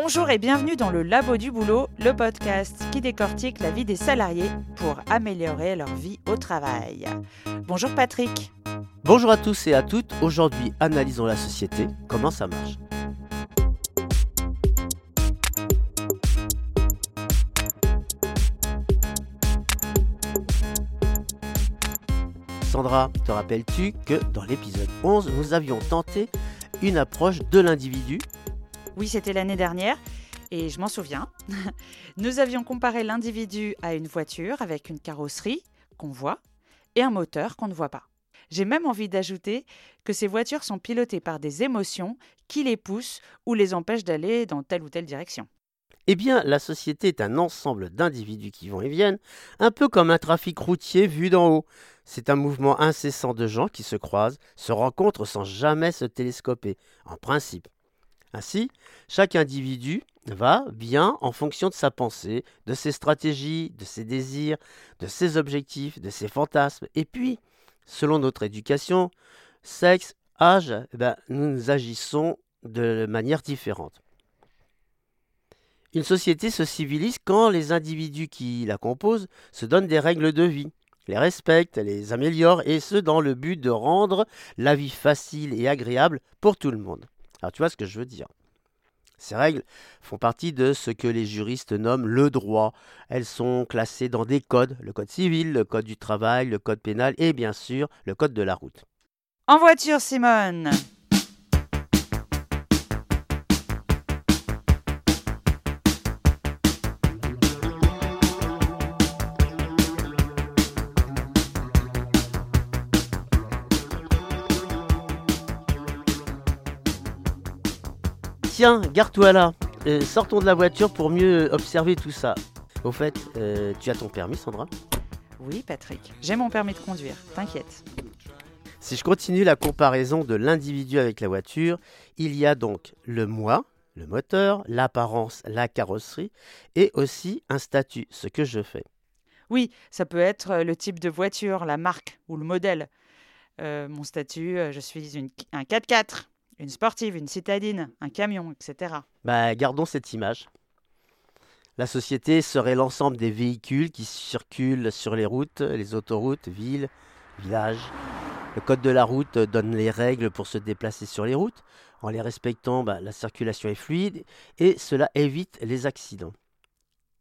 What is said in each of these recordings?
Bonjour et bienvenue dans le Labo du Boulot, le podcast qui décortique la vie des salariés pour améliorer leur vie au travail. Bonjour Patrick. Bonjour à tous et à toutes. Aujourd'hui, analysons la société. Comment ça marche Sandra, te rappelles-tu que dans l'épisode 11, nous avions tenté une approche de l'individu Oui, c'était l'année dernière et je m'en souviens. Nous avions comparé l'individu à une voiture avec une carrosserie qu'on voit et un moteur qu'on ne voit pas. J'ai même envie d'ajouter que ces voitures sont pilotées par des émotions qui les poussent ou les empêchent d'aller dans telle ou telle direction. Eh bien, la société est un ensemble d'individus qui vont et viennent, un peu comme un trafic routier vu d'en haut. C'est un mouvement incessant de gens qui se croisent, se rencontrent sans jamais se télescoper, en principe. Ainsi, chaque individu va bien en fonction de sa pensée, de ses stratégies, de ses désirs, de ses objectifs, de ses fantasmes. Et puis, selon notre éducation, sexe, âge, eh ben, nous agissons de manière différente. Une société se civilise quand les individus qui la composent se donnent des règles de vie, les respectent, les améliorent, et ce dans le but de rendre la vie facile et agréable pour tout le monde. Alors tu vois ce que je veux dire. Ces règles font partie de ce que les juristes nomment le droit. Elles sont classées dans des codes, le code civil, le code du travail, le code pénal et bien sûr le code de la route. En voiture, Simone Tiens, garde-toi là. Euh, sortons de la voiture pour mieux observer tout ça. Au fait, euh, tu as ton permis, Sandra? Oui, Patrick. J'ai mon permis de conduire, t'inquiète. Si je continue la comparaison de l'individu avec la voiture, il y a donc le moi, le moteur, l'apparence, la carrosserie, et aussi un statut, ce que je fais. Oui, ça peut être euh, le type de voiture, la marque ou le modèle. Euh, mon statut, je suis une, un 4x4, une sportive, une citadine, un camion, etc. Bah, gardons cette image. La société serait l'ensemble des véhicules qui circulent sur les routes, les autoroutes, villes, villages. Le code de la route donne les règles pour se déplacer sur les routes. En les respectant, bah, la circulation est fluide et cela évite les accidents.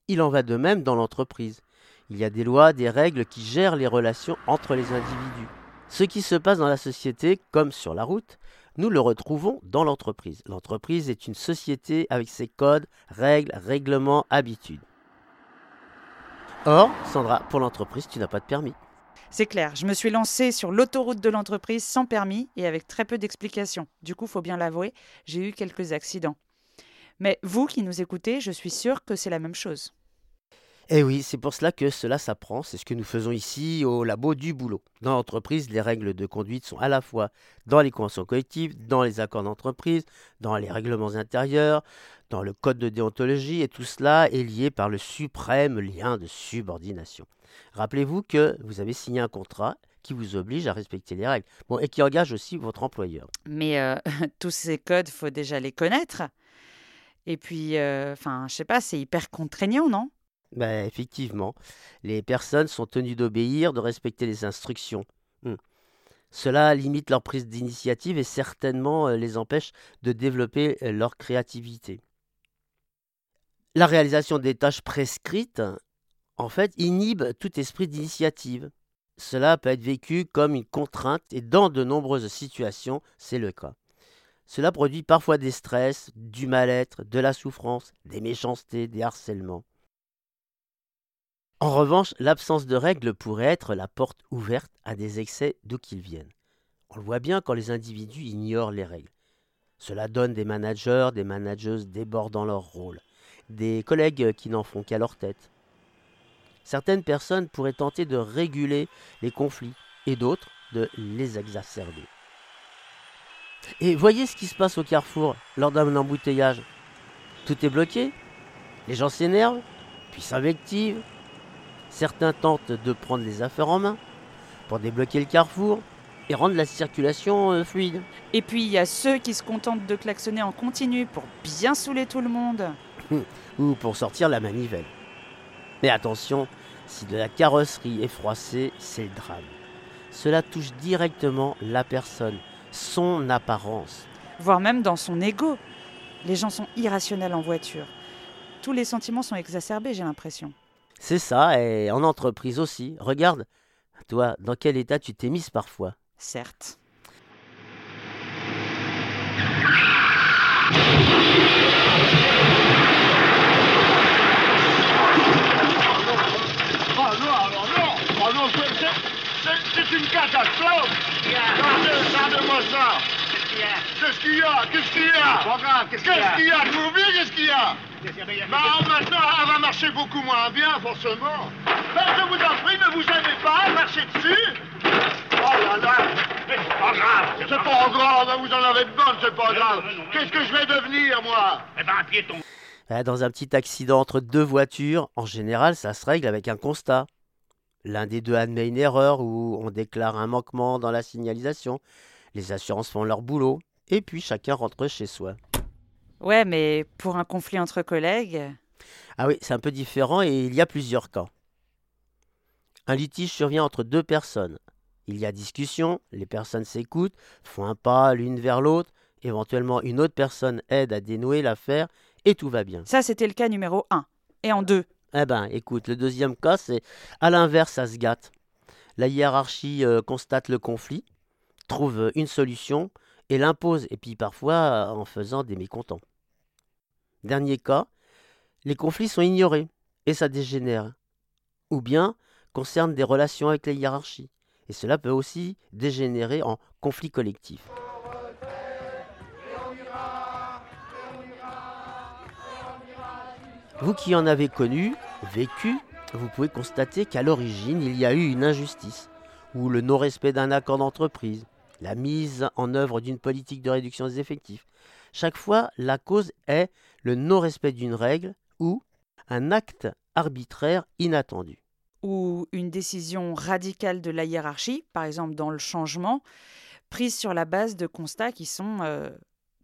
Il en va de même dans l'entreprise. Il y a des lois, des règles qui gèrent les relations entre les individus. Ce qui se passe dans la société, comme sur la route, nous le retrouvons dans l'entreprise. L'entreprise est une société avec ses codes, règles, règlements, habitudes. Or, Sandra, pour l'entreprise, tu n'as pas de permis. C'est clair, je me suis lancée sur l'autoroute de l'entreprise sans permis et avec très peu d'explications. Du coup, faut bien l'avouer, j'ai eu quelques accidents. Mais vous qui nous écoutez, je suis sûre que c'est la même chose. Eh oui, c'est pour cela que cela s'apprend. C'est ce que nous faisons ici au labo du boulot. Dans l'entreprise, les règles de conduite sont à la fois dans les conventions collectives, dans les accords d'entreprise, dans les règlements intérieurs, dans le code de déontologie, et tout cela est lié par le suprême lien de subordination. Rappelez-vous que vous avez signé un contrat qui vous oblige à respecter les règles, bon, et qui engage aussi votre employeur. Mais euh, tous ces codes, faut déjà les connaître. Et puis, euh, enfin, je sais pas, c'est hyper contraignant, non? Ben, effectivement, les personnes sont tenues d'obéir, de respecter les instructions. Hmm. Cela limite leur prise d'initiative et certainement euh, les empêche de développer euh, leur créativité. La réalisation des tâches prescrites, en fait, inhibe tout esprit d'initiative. Cela peut être vécu comme une contrainte et dans de nombreuses situations, c'est le cas. Cela produit parfois des stress, du mal-être, de la souffrance, des méchancetés, des harcèlements. En revanche, l'absence de règles pourrait être la porte ouverte à des excès d'où qu'ils viennent. On le voit bien quand les individus ignorent les règles. Cela donne des managers, des manageuses débordant leur rôle, des collègues qui n'en font qu'à leur tête. Certaines personnes pourraient tenter de réguler les conflits et d'autres de les exacerber. Et voyez ce qui se passe au carrefour lors d'un embouteillage. Tout est bloqué, les gens s'énervent, puis s'invectivent. Certains tentent de prendre les affaires en main pour débloquer le carrefour. et rendre la circulation euh, fluide. Et puis il y a ceux qui se contentent de klaxonner en continu pour bien saouler tout le monde. Ou pour sortir la manivelle. Mais attention, si de la carrosserie est froissée, c'est le drame. Cela touche directement la personne, son apparence. Voire même dans son ego. Les gens sont irrationnels en voiture. Tous les sentiments sont exacerbés, j'ai l'impression. C'est ça, et en entreprise aussi. Regarde, toi, dans quel état tu t'es mise parfois? Certes. Non, alors non non, c'est- une catastrophe Regardez, regardez-moi ça Qu'est-ce qu'il y a? Qu'est-ce qu'il y a? Qu'est-ce qu'il y a? Qu'est-ce qu'il y a? Qu'est-ce qu'il y a? Bah maintenant, elle va marcher beaucoup moins bien, forcément Ben, je vous en prie, ne vous aimez pas, marchez dessus Oh là là Mais c'est pas grave C'est pas grave, hein, vous en avez de bonnes, c'est pas grave. Qu'est-ce que je vais devenir, moi Eh ben, un piéton. Ah, Dans un petit accident entre deux voitures, en général, ça se règle avec un constat. L'un des deux admet une erreur ou on déclare un manquement dans la signalisation. Les assurances font leur boulot et puis chacun rentre chez soi. Ouais, mais pour un conflit entre collègues, Ah oui, c'est un peu différent et il y a plusieurs cas. Un litige survient entre deux personnes. Il y a discussion, les personnes s'écoutent, font un pas l'une vers l'autre, éventuellement une autre personne aide à dénouer l'affaire et tout va bien. ça c'était le cas numéro 1. Et en 2, Eh ben, écoute, le deuxième cas, c'est à l'inverse, ça se gâte. La hiérarchie euh, constate le conflit, trouve une solution et l'impose, et puis parfois euh, en faisant des mécontents. Dernier cas, les conflits sont ignorés et ça dégénère. Ou bien concernent des relations avec la hiérarchie. Et cela peut aussi dégénérer en conflit collectif. Vous qui en avez connu, vécu, vous pouvez constater qu'à l'origine, il y a eu une injustice, ou le non-respect d'un accord d'entreprise, la mise en œuvre d'une politique de réduction des effectifs. Chaque fois, la cause est le non-respect d'une règle ou un acte arbitraire inattendu. ou une décision radicale de la hiérarchie, par exemple dans le changement, prise sur la base de constats qui sont euh,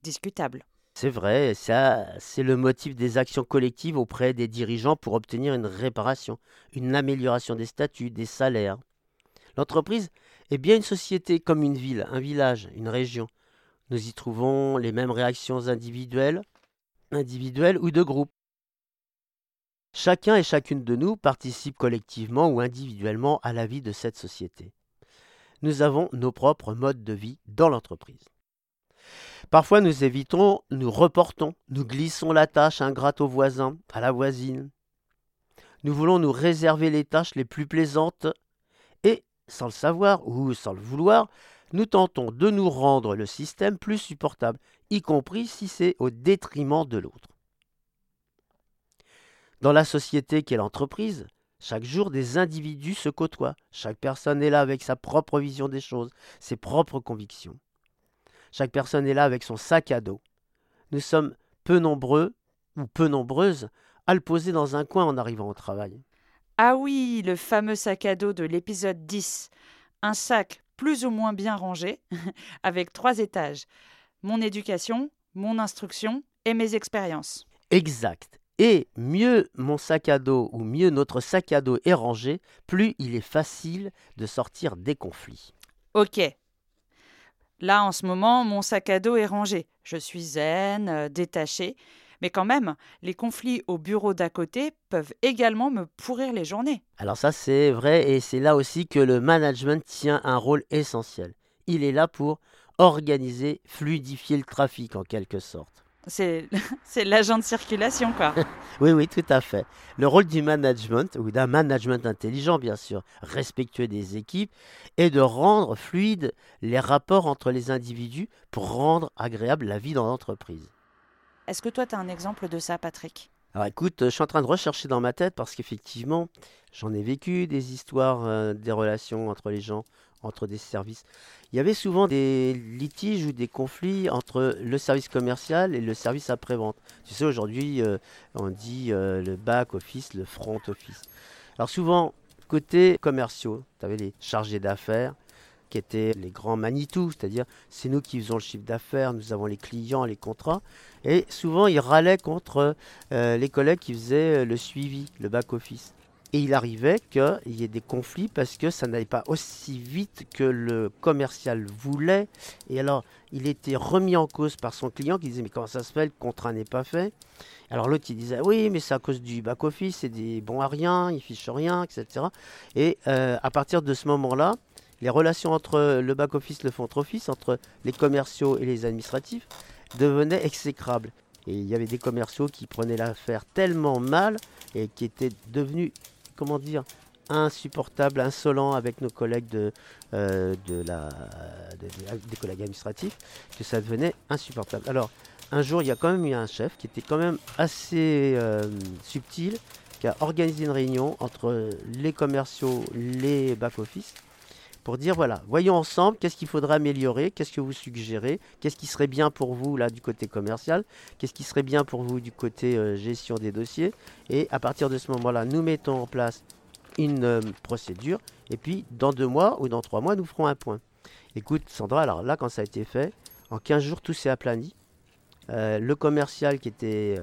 discutables. C'est vrai, ça, c'est le motif des actions collectives auprès des dirigeants pour obtenir une réparation, une amélioration des statuts, des salaires. L'entreprise est bien une société comme une ville, un village, une région. Nous y trouvons les mêmes réactions individuelles, individuelles ou de groupe. Chacun et chacune de nous participe collectivement ou individuellement à la vie de cette société. Nous avons nos propres modes de vie dans l'entreprise. Parfois nous évitons, nous reportons, nous glissons la tâche ingrate au voisin, à la voisine. Nous voulons nous réserver les tâches les plus plaisantes sans le savoir ou sans le vouloir, nous tentons de nous rendre le système plus supportable, y compris si c'est au détriment de l'autre. Dans la société qu'est l'entreprise, chaque jour des individus se côtoient, chaque personne est là avec sa propre vision des choses, ses propres convictions. Chaque personne est là avec son sac à dos. Nous sommes peu nombreux ou peu nombreuses à le poser dans un coin en arrivant au travail. Ah oui, le fameux sac à dos de l'épisode 10. Un sac plus ou moins bien rangé, avec trois étages. Mon éducation, mon instruction et mes expériences. Exact. Et mieux mon sac à dos ou mieux notre sac à dos est rangé, plus il est facile de sortir des conflits. Ok. Là, en ce moment, mon sac à dos est rangé. Je suis zen, euh, détachée. Mais quand même, les conflits au bureau d'à côté peuvent également me pourrir les journées. Alors ça c'est vrai et c'est là aussi que le management tient un rôle essentiel. Il est là pour organiser, fluidifier le trafic en quelque sorte. C'est c'est l'agent de circulation, quoi. Oui, oui, tout à fait. Le rôle du management, ou d'un management intelligent bien sûr, respectueux des équipes, est de rendre fluides les rapports entre les individus pour rendre agréable la vie dans l'entreprise. Est-ce que toi, tu as un exemple de ça, Patrick? Alors écoute, je suis en train de rechercher dans ma tête parce qu'effectivement, j'en ai vécu des histoires, euh, des relations entre les gens, entre des services. Il y avait souvent des litiges ou des conflits entre le service commercial et le service après-vente. Tu sais, aujourd'hui, euh, on dit euh, le back office, le front office. Alors souvent, côté commerciaux, tu avais les chargés d'affaires qui étaient les grands Manitou, c'est-à-dire c'est nous qui faisons le chiffre d'affaires, nous avons les clients, les contrats. Et souvent, ils râlaient contre euh, les collègues qui faisaient le suivi, le back-office. Et il arrivait qu'il y ait des conflits parce que ça n'allait pas aussi vite que le commercial voulait. Et alors, il était remis en cause par son client qui disait Mais comment ça se fait Le contrat n'est pas fait? Alors l'autre, il disait Oui, mais c'est à cause du back-office, c'est des bons à rien, ils fichent rien, etc. Et euh, à partir de ce moment-là, les relations entre le back-office, le front-office, entre les commerciaux et les administratifs, devenaient exécrables. Et il y avait des commerciaux qui prenaient l'affaire tellement mal et qui étaient devenus comment dire, insupportable, insolent avec nos collègues de, euh, de la, des collègues administratifs, que ça devenait insupportable. Alors, un jour, il y a quand même eu un chef qui était quand même assez euh, subtil, qui a organisé une réunion entre les commerciaux, les back-office, pour dire voilà, voyons ensemble qu'est-ce qu'il faudra améliorer, qu'est-ce que vous suggérez, qu'est-ce qui serait bien pour vous là du côté commercial, qu'est-ce qui serait bien pour vous du côté euh, gestion des dossiers. Et à partir de ce moment-là, nous mettons en place une euh, procédure. Et puis dans deux mois ou dans trois mois, nous ferons un point. Écoute, Sandra, alors là, quand ça a été fait, en 15 jours, tout s'est aplani. Euh, le commercial qui était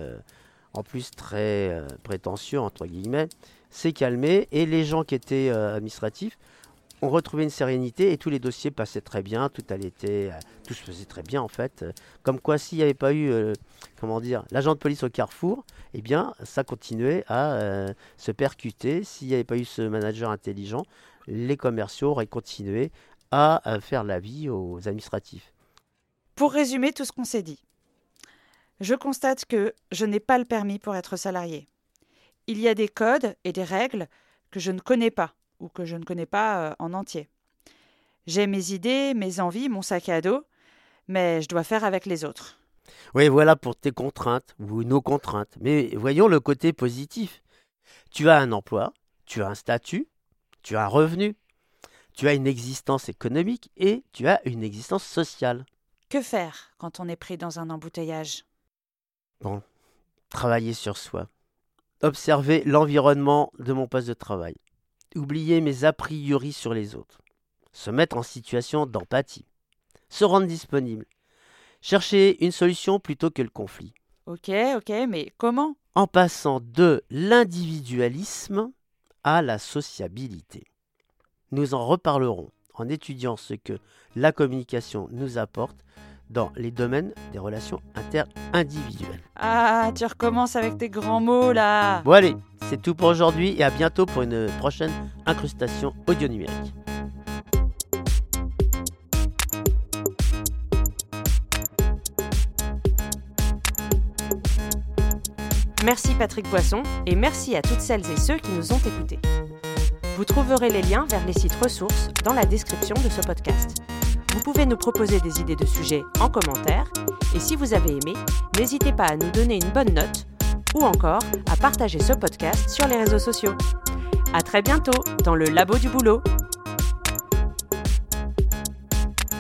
en plus très prétentieux, entre guillemets, s'est calmé. Et les gens qui étaient administratifs on retrouvait une sérénité et tous les dossiers passaient très bien, tout allait euh, se faisait très bien en fait. Comme quoi, s'il n'y avait pas eu, euh, comment dire, l'agent de police au carrefour, eh bien, ça continuait à euh, se percuter. S'il n'y avait pas eu ce manager intelligent, les commerciaux auraient continué à faire la vie aux administratifs. Pour résumer tout ce qu'on s'est dit, je constate que je n'ai pas le permis pour être salarié. Il y a des codes et des règles que je ne connais pas ou que je ne connais pas euh, en entier. J'ai mes idées, mes envies, mon sac à dos, mais je dois faire avec les autres. Oui, voilà pour tes contraintes ou nos contraintes. Mais voyons le côté positif. Tu as un emploi, tu as un statut, tu as un revenu, tu as une existence économique et tu as une existence sociale. Que faire quand on est pris dans un embouteillage? Bon, travailler sur soi. Observer l'environnement de mon poste de travail oublier mes a priori sur les autres, se mettre en situation d'empathie, se rendre disponible, chercher une solution plutôt que le conflit. Ok, ok, mais comment? En passant de l'individualisme à la sociabilité. Nous en reparlerons en étudiant ce que la communication nous apporte dans les domaines des relations inter-individuelles. Ah, tu recommences avec tes grands mots là Bon allez, c'est tout pour aujourd'hui et à bientôt pour une prochaine incrustation audio numérique. Merci Patrick Boisson et merci à toutes celles et ceux qui nous ont écoutés. Vous trouverez les liens vers les sites ressources dans la description de ce podcast. Vous pouvez nous proposer des idées de sujets en commentaire et si vous avez aimé, n'hésitez pas à nous donner une bonne note ou encore à partager ce podcast sur les réseaux sociaux. À très bientôt dans le Labo du Boulot.